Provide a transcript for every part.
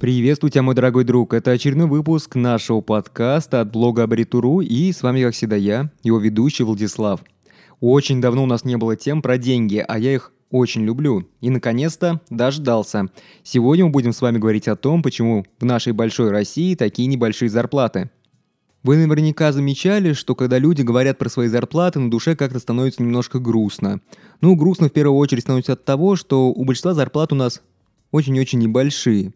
Приветствую тебя, мой дорогой друг. Это очередной выпуск нашего подкаста от блога Абритуру, и с вами, как всегда, я, его ведущий Владислав. Очень давно у нас не было тем про деньги, а я их очень люблю. И, наконец-то, дождался. Сегодня мы будем с вами говорить о том, почему в нашей большой России такие небольшие зарплаты. Вы наверняка замечали, что когда люди говорят про свои зарплаты, на душе как-то становится немножко грустно. Ну, грустно в первую очередь становится от того, что у большинства зарплат у нас очень-очень небольшие.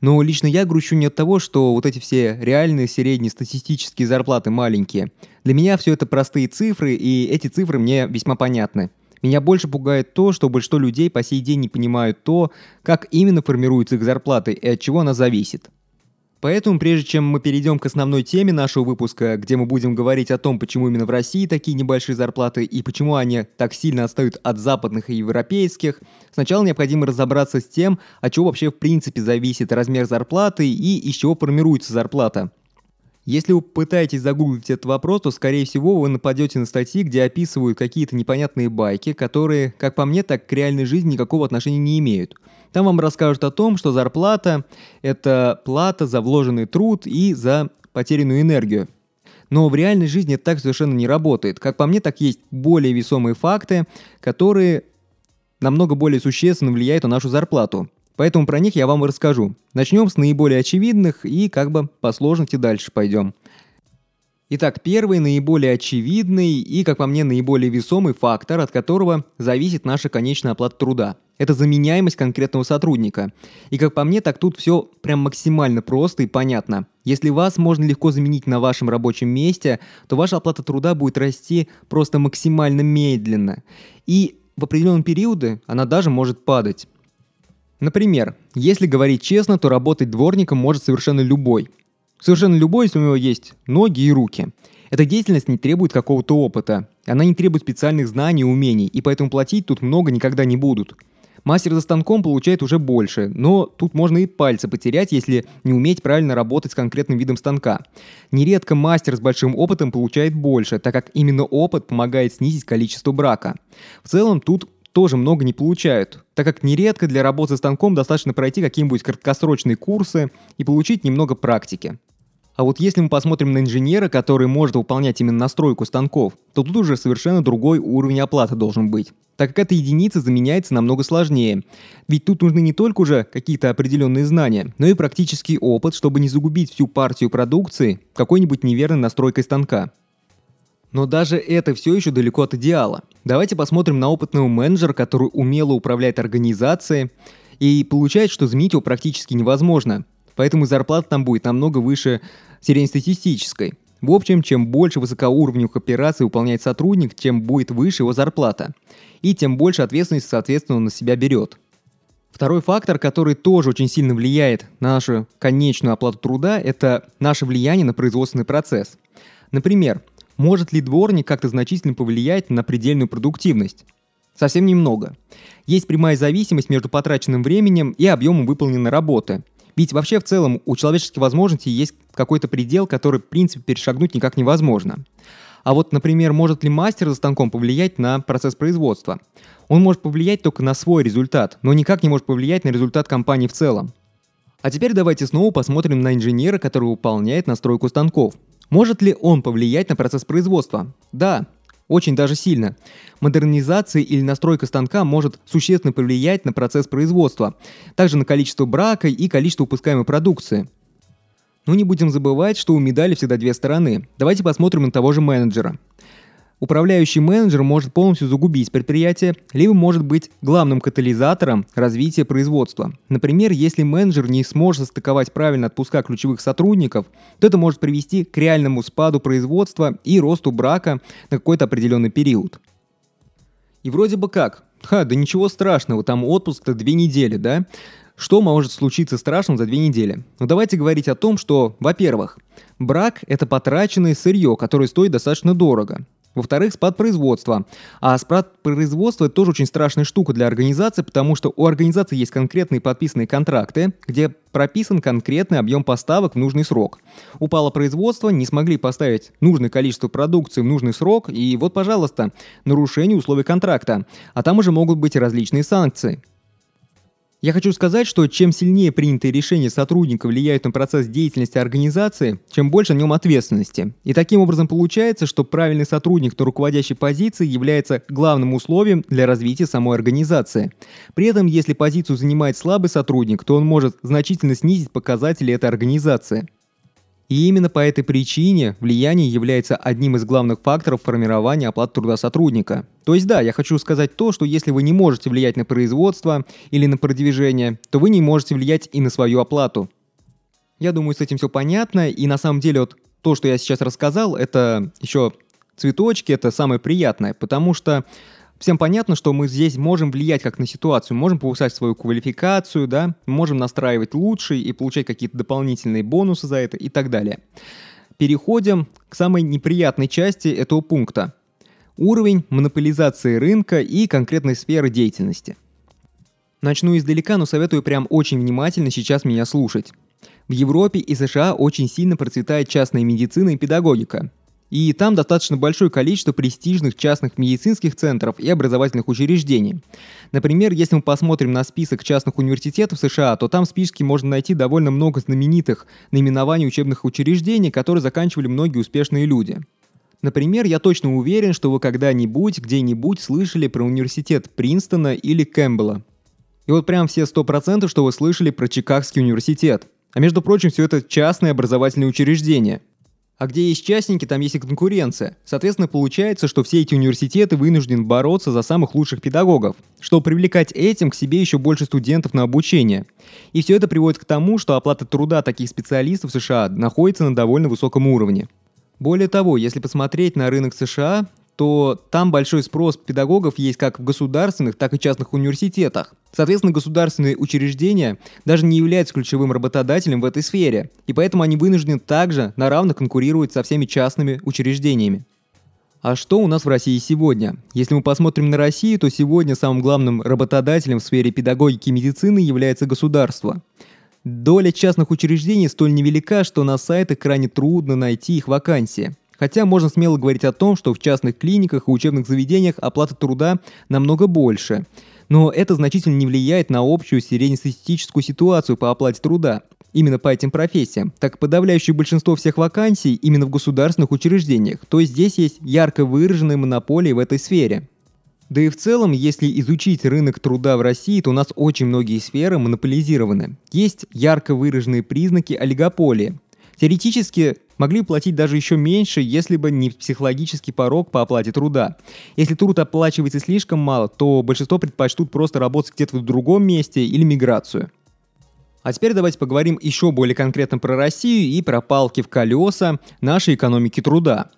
Но лично я грущу не от того, что вот эти все реальные средние статистические зарплаты маленькие. Для меня все это простые цифры, и эти цифры мне весьма понятны. Меня больше пугает то, что большинство людей по сей день не понимают то, как именно формируется их зарплата и от чего она зависит. Поэтому, прежде чем мы перейдем к основной теме нашего выпуска, где мы будем говорить о том, почему именно в России такие небольшие зарплаты и почему они так сильно отстают от западных и европейских, сначала необходимо разобраться с тем, от чего вообще в принципе зависит размер зарплаты и из чего формируется зарплата. Если вы пытаетесь загуглить этот вопрос, то, скорее всего, вы нападете на статьи, где описывают какие-то непонятные байки, которые, как по мне, так к реальной жизни никакого отношения не имеют. Там вам расскажут о том, что зарплата – это плата за вложенный труд и за потерянную энергию. Но в реальной жизни это так совершенно не работает. Как по мне, так есть более весомые факты, которые намного более существенно влияют на нашу зарплату. Поэтому про них я вам и расскажу. Начнем с наиболее очевидных и как бы по сложности дальше пойдем. Итак, первый, наиболее очевидный и, как по мне, наиболее весомый фактор, от которого зависит наша конечная оплата труда. Это заменяемость конкретного сотрудника. И как по мне, так тут все прям максимально просто и понятно. Если вас можно легко заменить на вашем рабочем месте, то ваша оплата труда будет расти просто максимально медленно. И в определенные периоды она даже может падать. Например, если говорить честно, то работать дворником может совершенно любой. Совершенно любой, если у него есть ноги и руки. Эта деятельность не требует какого-то опыта. Она не требует специальных знаний и умений, и поэтому платить тут много никогда не будут. Мастер за станком получает уже больше, но тут можно и пальцы потерять, если не уметь правильно работать с конкретным видом станка. Нередко мастер с большим опытом получает больше, так как именно опыт помогает снизить количество брака. В целом тут тоже много не получают, так как нередко для работы с станком достаточно пройти какие-нибудь краткосрочные курсы и получить немного практики. А вот если мы посмотрим на инженера, который может выполнять именно настройку станков, то тут уже совершенно другой уровень оплаты должен быть. Так как эта единица заменяется намного сложнее. Ведь тут нужны не только уже какие-то определенные знания, но и практический опыт, чтобы не загубить всю партию продукции какой-нибудь неверной настройкой станка. Но даже это все еще далеко от идеала. Давайте посмотрим на опытного менеджера, который умело управляет организацией, и получает, что заменить его практически невозможно. Поэтому зарплата там будет намного выше среднестатистической. В общем, чем больше высокоуровневых операций выполняет сотрудник, тем будет выше его зарплата. И тем больше ответственности, соответственно, он на себя берет. Второй фактор, который тоже очень сильно влияет на нашу конечную оплату труда, это наше влияние на производственный процесс. Например, может ли дворник как-то значительно повлиять на предельную продуктивность? Совсем немного. Есть прямая зависимость между потраченным временем и объемом выполненной работы. Ведь вообще в целом у человеческих возможностей есть какой-то предел, который в принципе перешагнуть никак невозможно. А вот, например, может ли мастер за станком повлиять на процесс производства? Он может повлиять только на свой результат, но никак не может повлиять на результат компании в целом. А теперь давайте снова посмотрим на инженера, который выполняет настройку станков. Может ли он повлиять на процесс производства? Да, очень даже сильно. Модернизация или настройка станка может существенно повлиять на процесс производства, также на количество брака и количество выпускаемой продукции. Но не будем забывать, что у медали всегда две стороны. Давайте посмотрим на того же менеджера. Управляющий менеджер может полностью загубить предприятие, либо может быть главным катализатором развития производства. Например, если менеджер не сможет состыковать правильно отпуска ключевых сотрудников, то это может привести к реальному спаду производства и росту брака на какой-то определенный период. И вроде бы как, ха, да ничего страшного, там отпуск-то две недели, да? Что может случиться страшного за две недели? Ну давайте говорить о том, что, во-первых, брак – это потраченное сырье, которое стоит достаточно дорого. Во-вторых, спад производства. А спад производства – это тоже очень страшная штука для организации, потому что у организации есть конкретные подписанные контракты, где прописан конкретный объем поставок в нужный срок. Упало производство, не смогли поставить нужное количество продукции в нужный срок, и вот, пожалуйста, нарушение условий контракта. А там уже могут быть различные санкции. Я хочу сказать, что чем сильнее принятые решения сотрудника влияют на процесс деятельности организации, чем больше на нем ответственности. И таким образом получается, что правильный сотрудник на руководящей позиции является главным условием для развития самой организации. При этом, если позицию занимает слабый сотрудник, то он может значительно снизить показатели этой организации. И именно по этой причине влияние является одним из главных факторов формирования оплаты труда сотрудника. То есть да, я хочу сказать то, что если вы не можете влиять на производство или на продвижение, то вы не можете влиять и на свою оплату. Я думаю, с этим все понятно, и на самом деле вот то, что я сейчас рассказал, это еще цветочки, это самое приятное, потому что Всем понятно, что мы здесь можем влиять как на ситуацию, можем повышать свою квалификацию, да, можем настраивать лучше и получать какие-то дополнительные бонусы за это и так далее. Переходим к самой неприятной части этого пункта. Уровень монополизации рынка и конкретной сферы деятельности. Начну издалека, но советую прям очень внимательно сейчас меня слушать. В Европе и США очень сильно процветает частная медицина и педагогика. И там достаточно большое количество престижных частных медицинских центров и образовательных учреждений. Например, если мы посмотрим на список частных университетов США, то там в списке можно найти довольно много знаменитых наименований учебных учреждений, которые заканчивали многие успешные люди. Например, я точно уверен, что вы когда-нибудь, где-нибудь слышали про университет Принстона или Кэмпбелла. И вот прям все 100%, что вы слышали про Чикагский университет. А между прочим, все это частные образовательные учреждения – а где есть частники, там есть и конкуренция. Соответственно, получается, что все эти университеты вынуждены бороться за самых лучших педагогов, чтобы привлекать этим к себе еще больше студентов на обучение. И все это приводит к тому, что оплата труда таких специалистов в США находится на довольно высоком уровне. Более того, если посмотреть на рынок США, то там большой спрос педагогов есть как в государственных, так и частных университетах. Соответственно, государственные учреждения даже не являются ключевым работодателем в этой сфере, и поэтому они вынуждены также на равных конкурировать со всеми частными учреждениями. А что у нас в России сегодня? Если мы посмотрим на Россию, то сегодня самым главным работодателем в сфере педагогики и медицины является государство. Доля частных учреждений столь невелика, что на сайтах крайне трудно найти их вакансии. Хотя можно смело говорить о том, что в частных клиниках и учебных заведениях оплата труда намного больше. Но это значительно не влияет на общую среднестатистическую ситуацию по оплате труда. Именно по этим профессиям, так подавляющее большинство всех вакансий именно в государственных учреждениях, то есть здесь есть ярко выраженные монополии в этой сфере. Да и в целом, если изучить рынок труда в России, то у нас очень многие сферы монополизированы. Есть ярко выраженные признаки олигополии. Теоретически могли платить даже еще меньше, если бы не психологический порог по оплате труда. Если труд оплачивается слишком мало, то большинство предпочтут просто работать где-то в другом месте или миграцию. А теперь давайте поговорим еще более конкретно про Россию и про палки в колеса нашей экономики труда.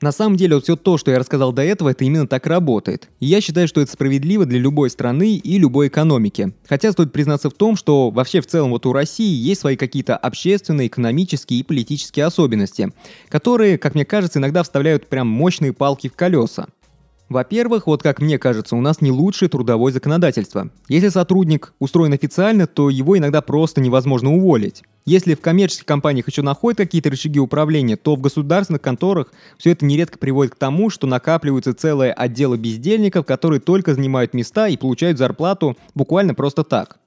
На самом деле, вот все то, что я рассказал до этого, это именно так работает. И я считаю, что это справедливо для любой страны и любой экономики. Хотя стоит признаться в том, что вообще в целом вот у России есть свои какие-то общественные, экономические и политические особенности, которые, как мне кажется, иногда вставляют прям мощные палки в колеса. Во-первых, вот как мне кажется, у нас не лучшее трудовое законодательство. Если сотрудник устроен официально, то его иногда просто невозможно уволить. Если в коммерческих компаниях еще находят какие-то рычаги управления, то в государственных конторах все это нередко приводит к тому, что накапливаются целые отделы бездельников, которые только занимают места и получают зарплату буквально просто так.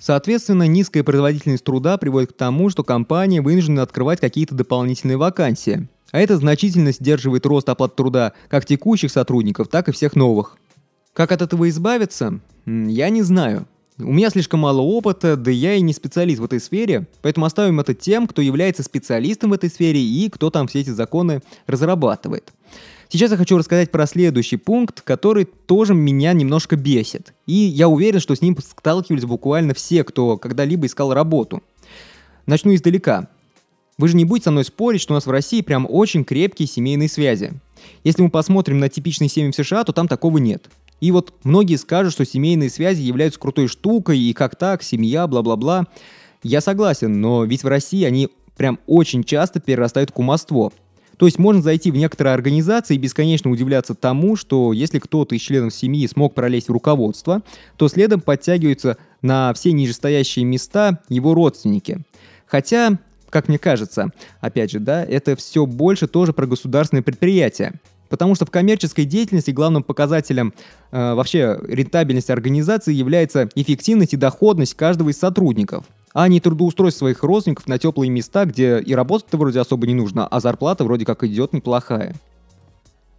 Соответственно, низкая производительность труда приводит к тому, что компании вынуждены открывать какие-то дополнительные вакансии а это значительно сдерживает рост оплат труда как текущих сотрудников, так и всех новых. Как от этого избавиться? Я не знаю. У меня слишком мало опыта, да я и не специалист в этой сфере, поэтому оставим это тем, кто является специалистом в этой сфере и кто там все эти законы разрабатывает. Сейчас я хочу рассказать про следующий пункт, который тоже меня немножко бесит. И я уверен, что с ним сталкивались буквально все, кто когда-либо искал работу. Начну издалека. Вы же не будете со мной спорить, что у нас в России прям очень крепкие семейные связи. Если мы посмотрим на типичные семьи в США, то там такого нет. И вот многие скажут, что семейные связи являются крутой штукой, и как так, семья, бла-бла-бла. Я согласен, но ведь в России они прям очень часто перерастают в кумовство. То есть можно зайти в некоторые организации и бесконечно удивляться тому, что если кто-то из членов семьи смог пролезть в руководство, то следом подтягиваются на все нижестоящие места его родственники. Хотя как мне кажется, опять же, да, это все больше тоже про государственные предприятия. Потому что в коммерческой деятельности главным показателем э, вообще рентабельности организации является эффективность и доходность каждого из сотрудников а не трудоустройство своих родственников на теплые места, где и работать-то вроде особо не нужно, а зарплата вроде как идет неплохая.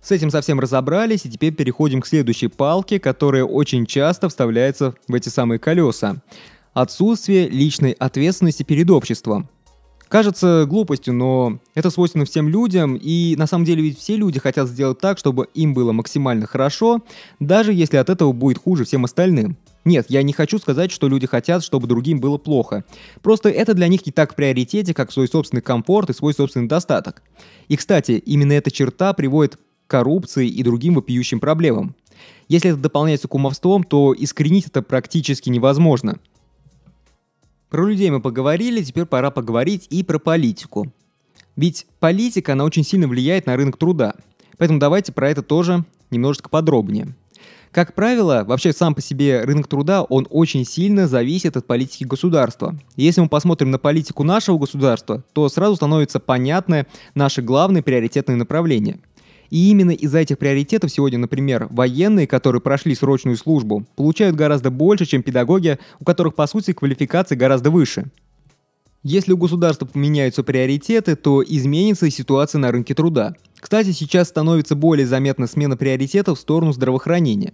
С этим совсем разобрались, и теперь переходим к следующей палке, которая очень часто вставляется в эти самые колеса. Отсутствие личной ответственности перед обществом. Кажется глупостью, но это свойственно всем людям, и на самом деле ведь все люди хотят сделать так, чтобы им было максимально хорошо, даже если от этого будет хуже всем остальным. Нет, я не хочу сказать, что люди хотят, чтобы другим было плохо. Просто это для них не так в приоритете, как свой собственный комфорт и свой собственный достаток. И, кстати, именно эта черта приводит к коррупции и другим вопиющим проблемам. Если это дополняется кумовством, то искоренить это практически невозможно – про людей мы поговорили, теперь пора поговорить и про политику. Ведь политика, она очень сильно влияет на рынок труда. Поэтому давайте про это тоже немножечко подробнее. Как правило, вообще сам по себе рынок труда, он очень сильно зависит от политики государства. Если мы посмотрим на политику нашего государства, то сразу становится понятно наши главные приоритетные направления – и именно из-за этих приоритетов сегодня, например, военные, которые прошли срочную службу, получают гораздо больше, чем педагоги, у которых, по сути, квалификация гораздо выше. Если у государства поменяются приоритеты, то изменится и ситуация на рынке труда. Кстати, сейчас становится более заметна смена приоритетов в сторону здравоохранения.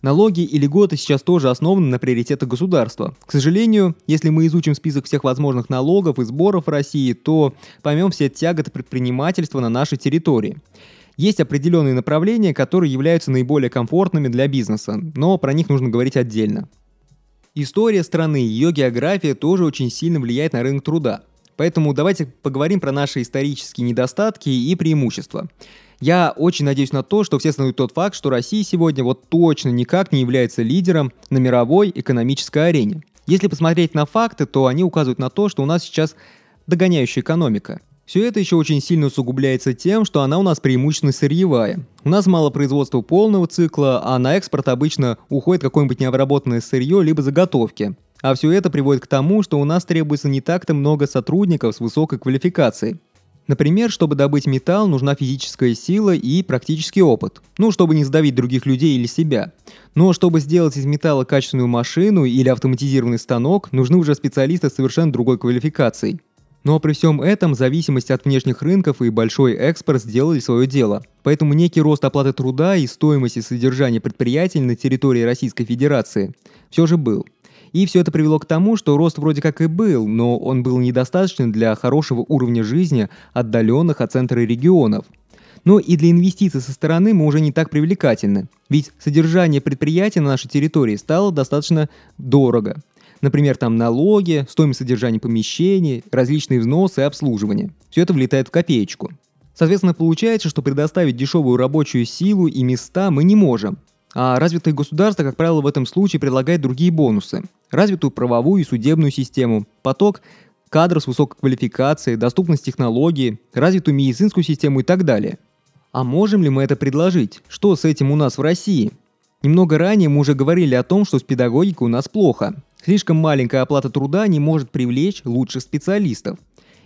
Налоги и льготы сейчас тоже основаны на приоритетах государства. К сожалению, если мы изучим список всех возможных налогов и сборов в России, то поймем все тяготы предпринимательства на нашей территории. Есть определенные направления, которые являются наиболее комфортными для бизнеса, но про них нужно говорить отдельно. История страны, ее география тоже очень сильно влияет на рынок труда. Поэтому давайте поговорим про наши исторические недостатки и преимущества. Я очень надеюсь на то, что все знают тот факт, что Россия сегодня вот точно никак не является лидером на мировой экономической арене. Если посмотреть на факты, то они указывают на то, что у нас сейчас догоняющая экономика. Все это еще очень сильно усугубляется тем, что она у нас преимущественно сырьевая. У нас мало производства полного цикла, а на экспорт обычно уходит какое-нибудь необработанное сырье либо заготовки. А все это приводит к тому, что у нас требуется не так-то много сотрудников с высокой квалификацией. Например, чтобы добыть металл, нужна физическая сила и практический опыт. Ну, чтобы не сдавить других людей или себя. Но чтобы сделать из металла качественную машину или автоматизированный станок, нужны уже специалисты с совершенно другой квалификацией. Но при всем этом зависимость от внешних рынков и большой экспорт сделали свое дело. Поэтому некий рост оплаты труда и стоимости содержания предприятий на территории Российской Федерации все же был. И все это привело к тому, что рост вроде как и был, но он был недостаточен для хорошего уровня жизни отдаленных от центра регионов. Но и для инвестиций со стороны мы уже не так привлекательны. Ведь содержание предприятия на нашей территории стало достаточно дорого. Например, там налоги, стоимость содержания помещений, различные взносы и обслуживание. Все это влетает в копеечку. Соответственно, получается, что предоставить дешевую рабочую силу и места мы не можем. А развитое государство, как правило, в этом случае предлагает другие бонусы. Развитую правовую и судебную систему, поток кадров с высокой квалификацией, доступность технологий, развитую медицинскую систему и так далее. А можем ли мы это предложить? Что с этим у нас в России? Немного ранее мы уже говорили о том, что с педагогикой у нас плохо. Слишком маленькая оплата труда не может привлечь лучших специалистов.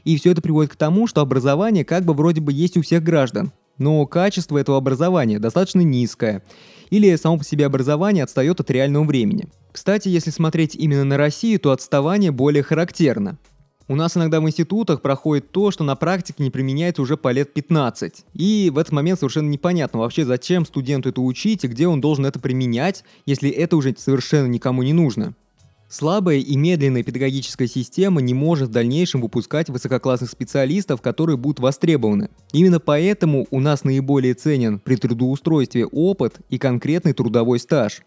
И все это приводит к тому, что образование как бы вроде бы есть у всех граждан, но качество этого образования достаточно низкое, или само по себе образование отстает от реального времени. Кстати, если смотреть именно на Россию, то отставание более характерно. У нас иногда в институтах проходит то, что на практике не применяется уже по лет 15. И в этот момент совершенно непонятно вообще, зачем студенту это учить и где он должен это применять, если это уже совершенно никому не нужно. Слабая и медленная педагогическая система не может в дальнейшем выпускать высококлассных специалистов, которые будут востребованы. Именно поэтому у нас наиболее ценен при трудоустройстве опыт и конкретный трудовой стаж.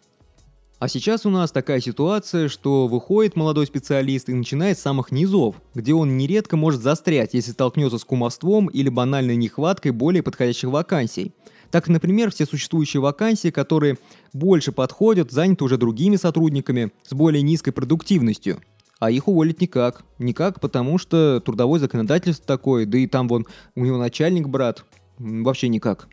А сейчас у нас такая ситуация, что выходит молодой специалист и начинает с самых низов, где он нередко может застрять, если столкнется с кумовством или банальной нехваткой более подходящих вакансий – так, например, все существующие вакансии, которые больше подходят, заняты уже другими сотрудниками с более низкой продуктивностью. А их уволить никак. Никак, потому что трудовое законодательство такое, да и там вон у него начальник брат. Вообще никак.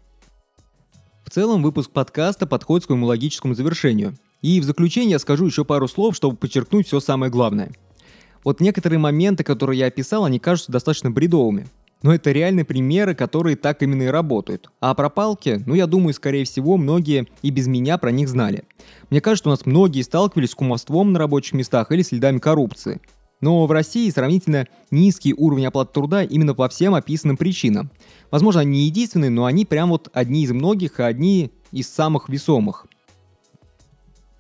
В целом выпуск подкаста подходит к своему логическому завершению. И в заключение я скажу еще пару слов, чтобы подчеркнуть все самое главное. Вот некоторые моменты, которые я описал, они кажутся достаточно бредовыми. Но это реальные примеры, которые так именно и работают. А про палки, ну я думаю, скорее всего, многие и без меня про них знали. Мне кажется, у нас многие сталкивались с кумовством на рабочих местах или следами коррупции. Но в России сравнительно низкий уровень оплаты труда именно по всем описанным причинам. Возможно, они не единственные, но они прям вот одни из многих, и одни из самых весомых.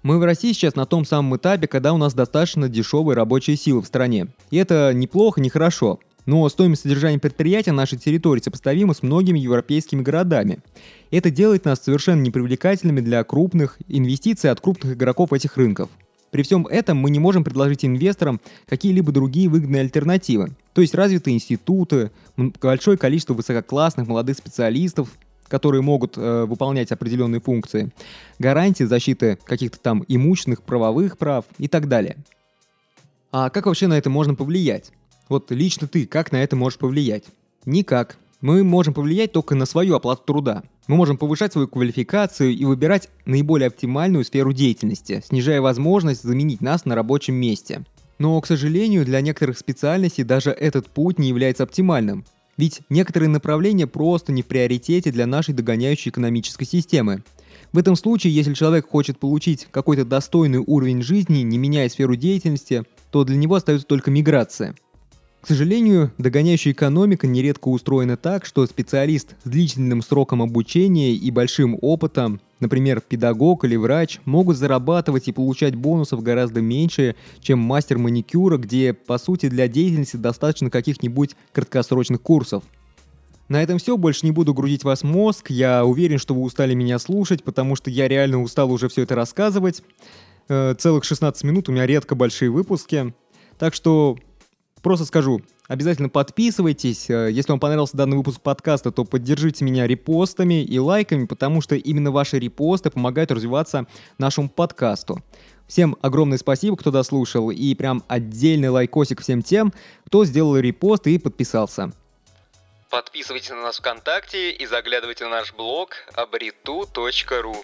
Мы в России сейчас на том самом этапе, когда у нас достаточно дешевые рабочие силы в стране. И это неплохо, не хорошо. Но стоимость содержания предприятия на нашей территории сопоставима с многими европейскими городами. Это делает нас совершенно непривлекательными для крупных инвестиций от крупных игроков этих рынков. При всем этом мы не можем предложить инвесторам какие-либо другие выгодные альтернативы. То есть развитые институты, большое количество высококлассных молодых специалистов, которые могут э, выполнять определенные функции, гарантии защиты каких-то там имущественных правовых прав и так далее. А как вообще на это можно повлиять? Вот лично ты как на это можешь повлиять? Никак. Мы можем повлиять только на свою оплату труда. Мы можем повышать свою квалификацию и выбирать наиболее оптимальную сферу деятельности, снижая возможность заменить нас на рабочем месте. Но, к сожалению, для некоторых специальностей даже этот путь не является оптимальным. Ведь некоторые направления просто не в приоритете для нашей догоняющей экономической системы. В этом случае, если человек хочет получить какой-то достойный уровень жизни, не меняя сферу деятельности, то для него остается только миграция. К сожалению, догоняющая экономика нередко устроена так, что специалист с длительным сроком обучения и большим опытом Например, педагог или врач могут зарабатывать и получать бонусов гораздо меньше, чем мастер маникюра, где, по сути, для деятельности достаточно каких-нибудь краткосрочных курсов. На этом все, больше не буду грузить вас мозг, я уверен, что вы устали меня слушать, потому что я реально устал уже все это рассказывать. Э, целых 16 минут, у меня редко большие выпуски. Так что просто скажу, Обязательно подписывайтесь. Э, если вам понравился данный выпуск подкаста, то поддержите меня репостами и лайками, потому что именно ваши репосты помогают развиваться нашему подкасту. Всем огромное спасибо, кто дослушал, и прям отдельный лайкосик всем тем, кто сделал репост и подписался. Подписывайтесь на нас ВКонтакте и заглядывайте на наш блог abritu.ru